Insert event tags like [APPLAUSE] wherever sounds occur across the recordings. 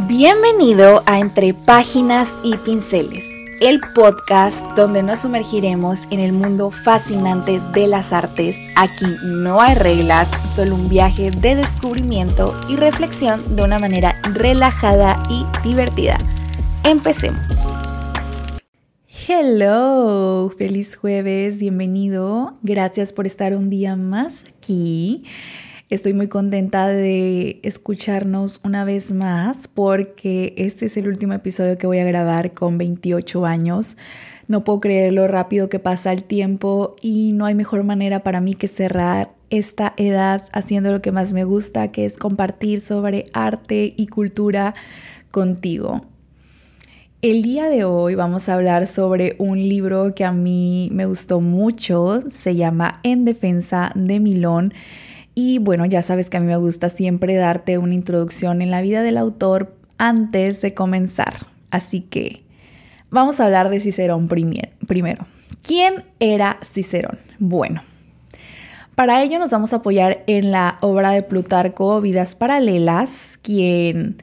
Bienvenido a Entre Páginas y Pinceles, el podcast donde nos sumergiremos en el mundo fascinante de las artes. Aquí no hay reglas, solo un viaje de descubrimiento y reflexión de una manera relajada y divertida. Empecemos. Hello, feliz jueves, bienvenido. Gracias por estar un día más aquí. Estoy muy contenta de escucharnos una vez más porque este es el último episodio que voy a grabar con 28 años. No puedo creer lo rápido que pasa el tiempo y no hay mejor manera para mí que cerrar esta edad haciendo lo que más me gusta, que es compartir sobre arte y cultura contigo. El día de hoy vamos a hablar sobre un libro que a mí me gustó mucho, se llama En defensa de Milón y bueno, ya sabes que a mí me gusta siempre darte una introducción en la vida del autor antes de comenzar. Así que vamos a hablar de Cicerón primero. ¿Quién era Cicerón? Bueno, para ello nos vamos a apoyar en la obra de Plutarco, Vidas Paralelas, quien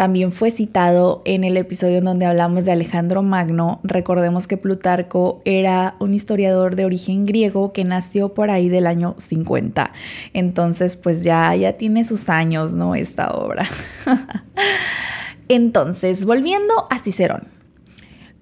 también fue citado en el episodio en donde hablamos de Alejandro Magno. Recordemos que Plutarco era un historiador de origen griego que nació por ahí del año 50. Entonces, pues ya, ya tiene sus años, ¿no? Esta obra. [LAUGHS] Entonces, volviendo a Cicerón.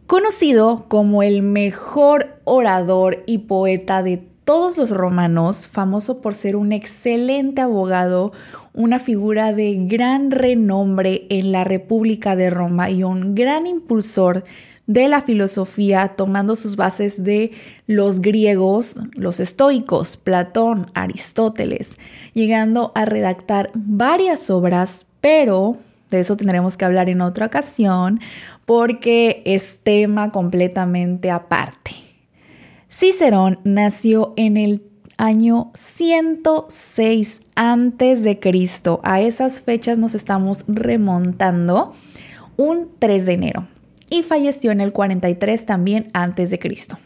Conocido como el mejor orador y poeta de todos los romanos, famoso por ser un excelente abogado, una figura de gran renombre en la República de Roma y un gran impulsor de la filosofía, tomando sus bases de los griegos, los estoicos, Platón, Aristóteles, llegando a redactar varias obras, pero de eso tendremos que hablar en otra ocasión porque es tema completamente aparte. Cicerón nació en el año 106 antes de Cristo. A esas fechas nos estamos remontando un 3 de enero y falleció en el 43 también antes de Cristo.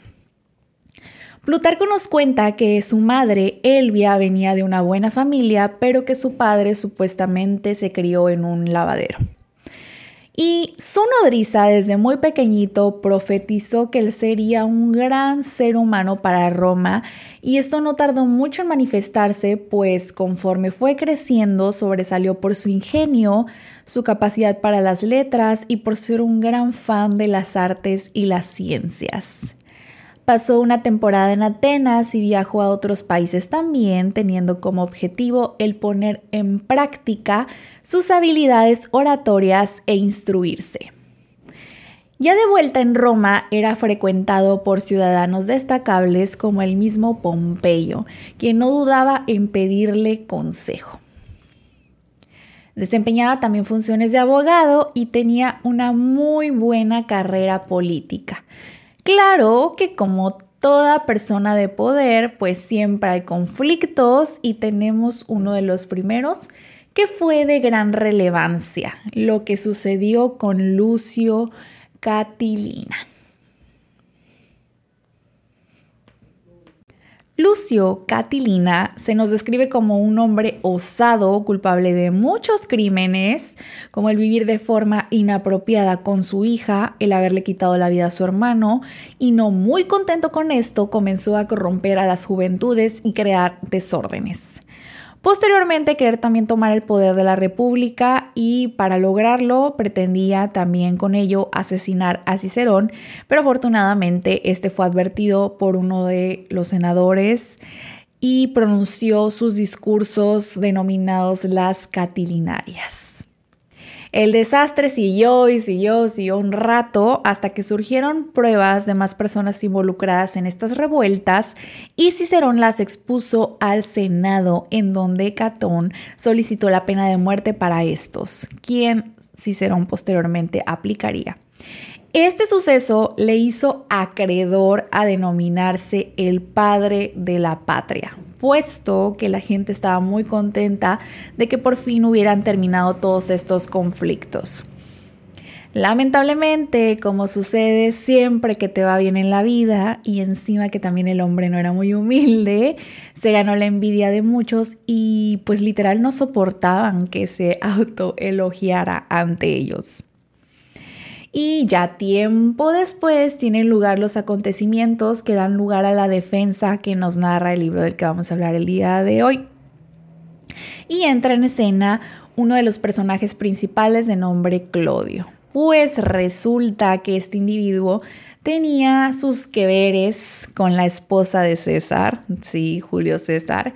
Plutarco nos cuenta que su madre, Elvia, venía de una buena familia, pero que su padre supuestamente se crió en un lavadero. Y su nodriza desde muy pequeñito profetizó que él sería un gran ser humano para Roma y esto no tardó mucho en manifestarse, pues conforme fue creciendo sobresalió por su ingenio, su capacidad para las letras y por ser un gran fan de las artes y las ciencias. Pasó una temporada en Atenas y viajó a otros países también, teniendo como objetivo el poner en práctica sus habilidades oratorias e instruirse. Ya de vuelta en Roma era frecuentado por ciudadanos destacables como el mismo Pompeyo, quien no dudaba en pedirle consejo. Desempeñaba también funciones de abogado y tenía una muy buena carrera política. Claro que como toda persona de poder, pues siempre hay conflictos y tenemos uno de los primeros que fue de gran relevancia, lo que sucedió con Lucio Catilina. Lucio Catilina se nos describe como un hombre osado, culpable de muchos crímenes, como el vivir de forma inapropiada con su hija, el haberle quitado la vida a su hermano, y no muy contento con esto, comenzó a corromper a las juventudes y crear desórdenes. Posteriormente querer también tomar el poder de la República y para lograrlo pretendía también con ello asesinar a Cicerón, pero afortunadamente este fue advertido por uno de los senadores y pronunció sus discursos denominados las catilinarias. El desastre siguió y siguió, siguió un rato hasta que surgieron pruebas de más personas involucradas en estas revueltas y Cicerón las expuso al Senado en donde Catón solicitó la pena de muerte para estos, quien Cicerón posteriormente aplicaría. Este suceso le hizo acreedor a denominarse el padre de la patria, puesto que la gente estaba muy contenta de que por fin hubieran terminado todos estos conflictos. Lamentablemente, como sucede siempre que te va bien en la vida, y encima que también el hombre no era muy humilde, se ganó la envidia de muchos y pues literal no soportaban que se autoelogiara ante ellos. Y ya tiempo después tienen lugar los acontecimientos que dan lugar a la defensa que nos narra el libro del que vamos a hablar el día de hoy. Y entra en escena uno de los personajes principales de nombre Clodio. Pues resulta que este individuo tenía sus que veres con la esposa de César, sí, Julio César,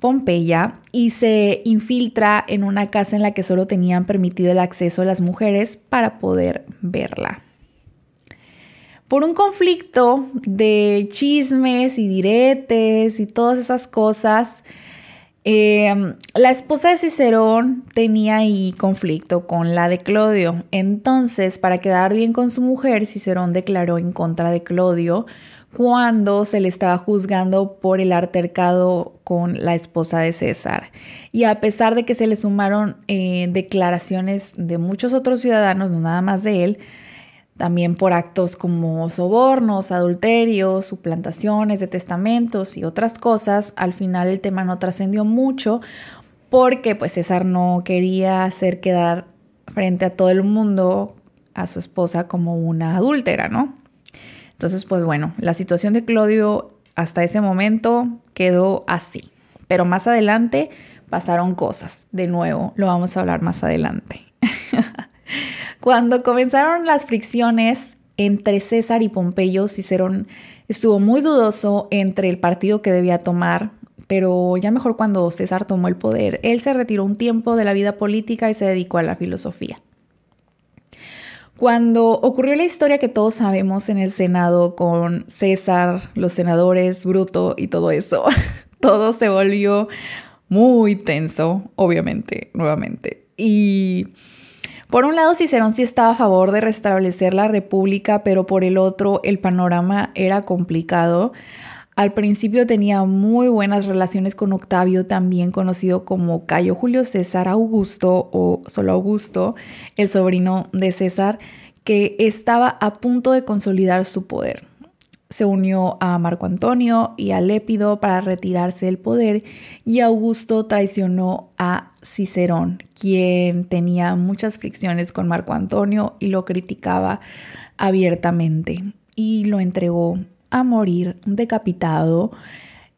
Pompeya, y se infiltra en una casa en la que solo tenían permitido el acceso a las mujeres para poder verla. Por un conflicto de chismes y diretes y todas esas cosas, Em, la esposa de Cicerón tenía ahí conflicto con la de Clodio. Entonces, para quedar bien con su mujer, Cicerón declaró en contra de Clodio cuando se le estaba juzgando por el altercado con la esposa de César. Y a pesar de que se le sumaron eh, declaraciones de muchos otros ciudadanos, no nada más de él, también por actos como sobornos, adulterios, suplantaciones de testamentos y otras cosas. Al final el tema no trascendió mucho porque pues César no quería hacer quedar frente a todo el mundo a su esposa como una adúltera, ¿no? Entonces, pues bueno, la situación de Claudio hasta ese momento quedó así. Pero más adelante pasaron cosas. De nuevo, lo vamos a hablar más adelante. [LAUGHS] Cuando comenzaron las fricciones entre César y Pompeyo, Cicerón estuvo muy dudoso entre el partido que debía tomar, pero ya mejor cuando César tomó el poder, él se retiró un tiempo de la vida política y se dedicó a la filosofía. Cuando ocurrió la historia que todos sabemos en el Senado con César, los senadores, Bruto y todo eso, [LAUGHS] todo se volvió muy tenso, obviamente, nuevamente. Y por un lado, Cicerón sí estaba a favor de restablecer la república, pero por el otro, el panorama era complicado. Al principio tenía muy buenas relaciones con Octavio, también conocido como Cayo Julio César Augusto o solo Augusto, el sobrino de César, que estaba a punto de consolidar su poder se unió a Marco Antonio y a Lépido para retirarse del poder y Augusto traicionó a Cicerón, quien tenía muchas fricciones con Marco Antonio y lo criticaba abiertamente y lo entregó a morir decapitado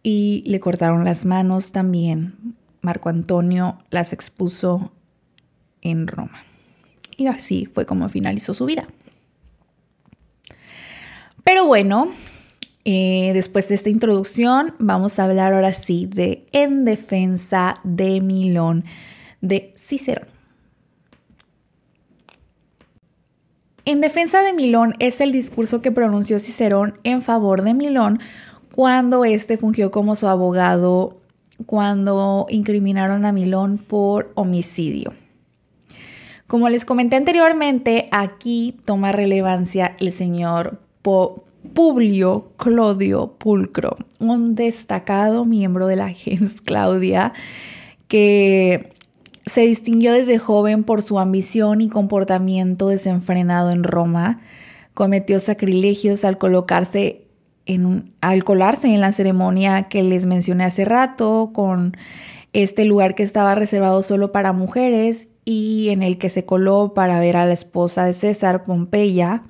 y le cortaron las manos también. Marco Antonio las expuso en Roma. Y así fue como finalizó su vida. Pero bueno, eh, después de esta introducción, vamos a hablar ahora sí de En defensa de Milón de Cicerón. En defensa de Milón es el discurso que pronunció Cicerón en favor de Milón cuando éste fungió como su abogado cuando incriminaron a Milón por homicidio. Como les comenté anteriormente, aquí toma relevancia el señor Publio Claudio Pulcro, un destacado miembro de la gens Claudia que se distinguió desde joven por su ambición y comportamiento desenfrenado en Roma. Cometió sacrilegios al colocarse en al colarse en la ceremonia que les mencioné hace rato, con este lugar que estaba reservado solo para mujeres y en el que se coló para ver a la esposa de César, Pompeya.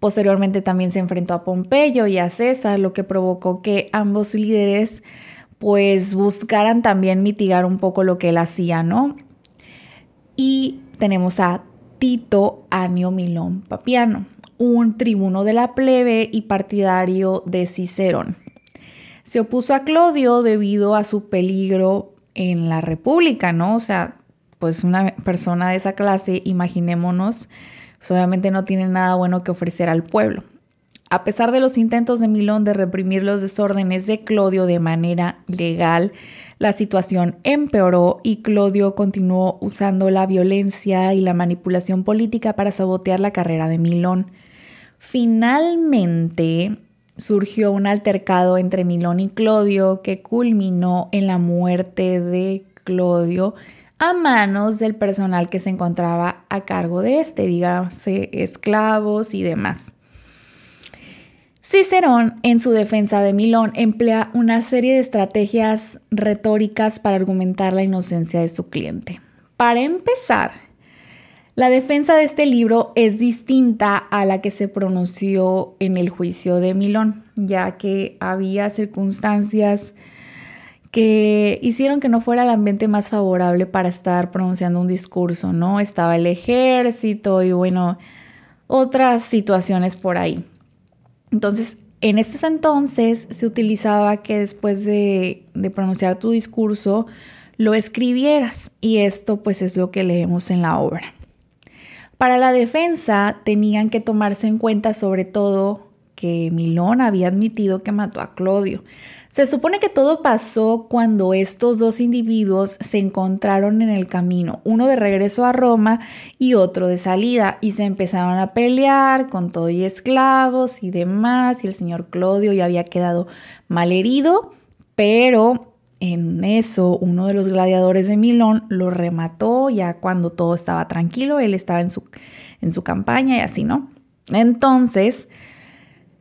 Posteriormente también se enfrentó a Pompeyo y a César, lo que provocó que ambos líderes pues buscaran también mitigar un poco lo que él hacía, ¿no? Y tenemos a Tito Anio Milón Papiano, un tribuno de la plebe y partidario de Cicerón. Se opuso a Clodio debido a su peligro en la República, ¿no? O sea, pues una persona de esa clase, imaginémonos, pues, obviamente no tiene nada bueno que ofrecer al pueblo. A pesar de los intentos de Milón de reprimir los desórdenes de Clodio de manera legal, la situación empeoró y Clodio continuó usando la violencia y la manipulación política para sabotear la carrera de Milón. Finalmente surgió un altercado entre Milón y Clodio que culminó en la muerte de Clodio a manos del personal que se encontraba a cargo de este, dígase esclavos y demás. Cicerón, en su defensa de Milón, emplea una serie de estrategias retóricas para argumentar la inocencia de su cliente. Para empezar, la defensa de este libro es distinta a la que se pronunció en el juicio de Milón, ya que había circunstancias que hicieron que no fuera el ambiente más favorable para estar pronunciando un discurso, ¿no? Estaba el ejército y bueno, otras situaciones por ahí. Entonces, en estos entonces se utilizaba que después de, de pronunciar tu discurso, lo escribieras y esto pues es lo que leemos en la obra. Para la defensa tenían que tomarse en cuenta sobre todo que Milón había admitido que mató a Clodio. Se supone que todo pasó cuando estos dos individuos se encontraron en el camino, uno de regreso a Roma y otro de salida, y se empezaron a pelear con todo y esclavos y demás, y el señor Clodio ya había quedado mal herido, pero en eso, uno de los gladiadores de Milón lo remató ya cuando todo estaba tranquilo, él estaba en su, en su campaña y así, ¿no? Entonces,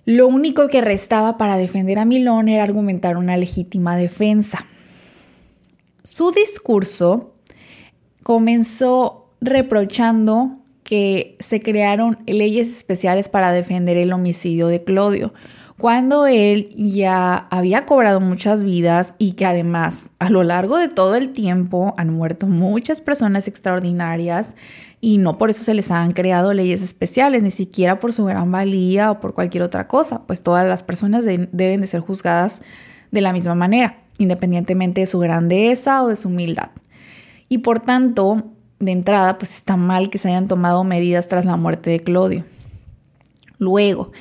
lo único que restaba para defender a Milón era argumentar una legítima defensa. Su discurso comenzó reprochando que se crearon leyes especiales para defender el homicidio de Clodio, cuando él ya había cobrado muchas vidas y que además a lo largo de todo el tiempo han muerto muchas personas extraordinarias y no por eso se les han creado leyes especiales, ni siquiera por su gran valía o por cualquier otra cosa, pues todas las personas deben de ser juzgadas de la misma manera, independientemente de su grandeza o de su humildad. Y por tanto, de entrada, pues está mal que se hayan tomado medidas tras la muerte de Claudio. Luego,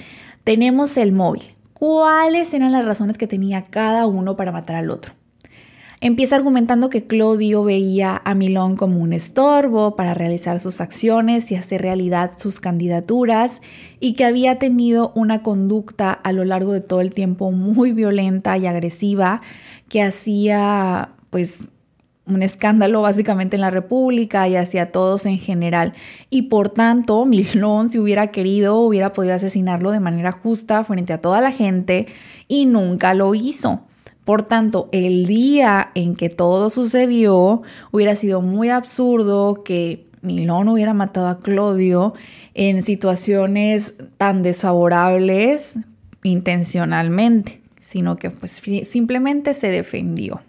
tenemos el móvil. ¿Cuáles eran las razones que tenía cada uno para matar al otro? Empieza argumentando que Claudio veía a Milón como un estorbo para realizar sus acciones y hacer realidad sus candidaturas y que había tenido una conducta a lo largo de todo el tiempo muy violenta y agresiva que hacía pues un escándalo básicamente en la República y hacia todos en general. Y por tanto, [LAUGHS] Milón, si hubiera querido, hubiera podido asesinarlo de manera justa frente a toda la gente y nunca lo hizo. Por tanto, el día en que todo sucedió, hubiera sido muy absurdo que Milón hubiera matado a Claudio en situaciones tan desfavorables intencionalmente, sino que pues simplemente se defendió.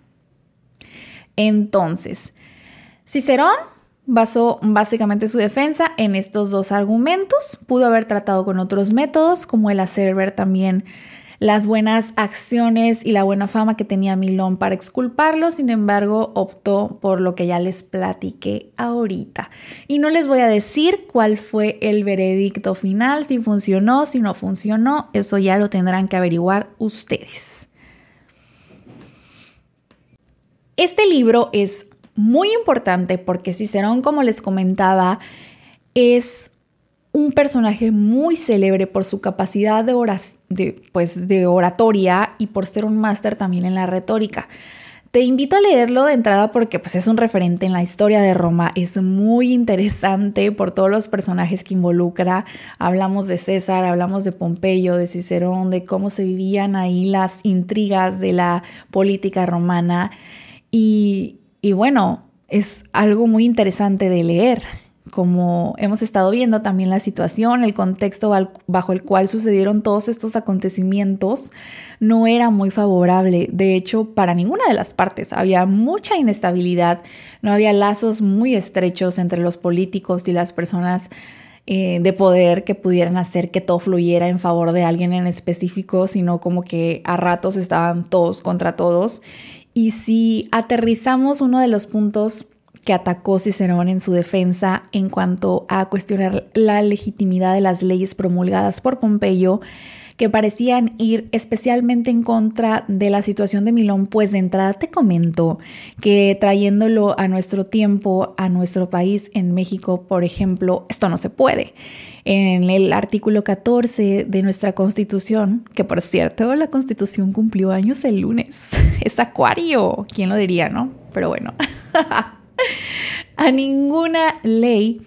Entonces, Cicerón basó básicamente su defensa en estos dos argumentos. Pudo haber tratado con otros métodos, como el hacer ver también las buenas acciones y la buena fama que tenía Milón para exculparlo, sin embargo, optó por lo que ya les platiqué ahorita. Y no les voy a decir cuál fue el veredicto final, si funcionó, si no funcionó, eso ya lo tendrán que averiguar ustedes. Este libro es muy importante porque Cicerón, como les comentaba, es un personaje muy célebre por su capacidad de, pues, de oratoria y por ser un máster también en la retórica. Te invito a leerlo de entrada porque pues, es un referente en la historia de Roma. Es muy interesante por todos los personajes que involucra. Hablamos de César, hablamos de Pompeyo, de Cicerón, de cómo se vivían ahí las intrigas de la política romana. Y, bueno, es algo muy interesante de leer, como hemos estado viendo también la situación, el contexto bajo el cual sucedieron todos estos acontecimientos no era muy favorable. De hecho, para ninguna de las partes había mucha inestabilidad, no había lazos muy estrechos entre los políticos y las personas eh, de poder que pudieran hacer que todo fluyera en favor de alguien en específico, sino como que a ratos estaban todos contra todos y si aterrizamos uno de los puntos que atacó Cicerón en su defensa en cuanto a cuestionar la legitimidad de las leyes promulgadas por Pompeyo, que parecían ir especialmente en contra de la situación de Milón, pues de entrada te comento que trayéndolo a nuestro tiempo, a nuestro país, en México, por ejemplo, esto no se puede en el artículo 14 de nuestra constitución, que por cierto, la constitución cumplió años el lunes. [LAUGHS] Es acuario, ¿quién lo diría, no? Pero bueno. [LAUGHS] [LAUGHS] a ninguna ley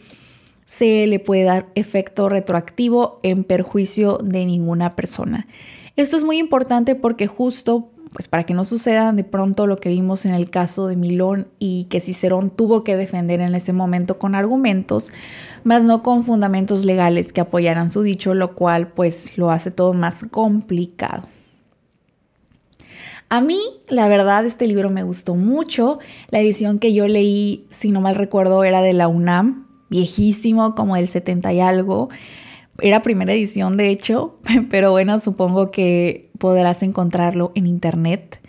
se le puede dar efecto retroactivo en perjuicio de ninguna persona. Esto es muy importante porque justo pues para que no suceda de pronto lo que vimos en el caso de Milón y que Cicerón tuvo que defender en ese momento con argumentos, más no con fundamentos legales que apoyaran su dicho, lo cual pues lo hace todo más complicado. A mí, la verdad, este libro me gustó mucho. La edición que yo leí, si no mal recuerdo, era de la UNAM, viejísimo, como del 70 y algo. Era primera edición, de hecho, [LAUGHS] pero bueno, supongo que podrás encontrarlo en internet.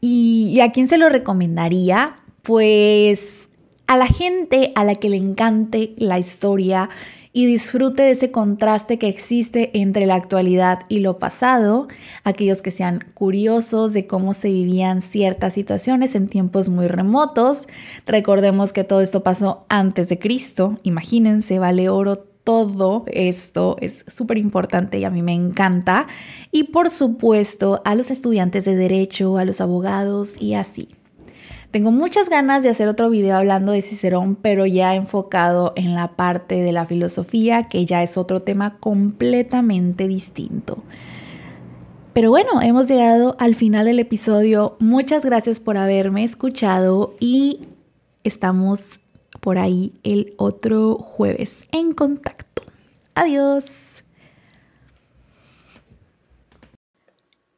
¿Y, a quién se lo recomendaría? Pues a la gente a la que le encante la historia y disfrute de ese contraste que existe entre la actualidad y lo pasado, aquellos que sean curiosos de cómo se vivían ciertas situaciones en tiempos muy remotos. Recordemos que todo esto pasó antes de Cristo, imagínense, vale oro todo esto es súper importante y a mí me encanta. Y por supuesto a los estudiantes de derecho, a los abogados y así. Tengo muchas ganas de hacer otro video hablando de Cicerón, pero ya enfocado en la parte de la filosofía, que ya es otro tema completamente distinto. Pero bueno, hemos llegado al final del episodio. Muchas gracias por haberme escuchado y estamos por ahí el otro jueves en contacto. Adiós.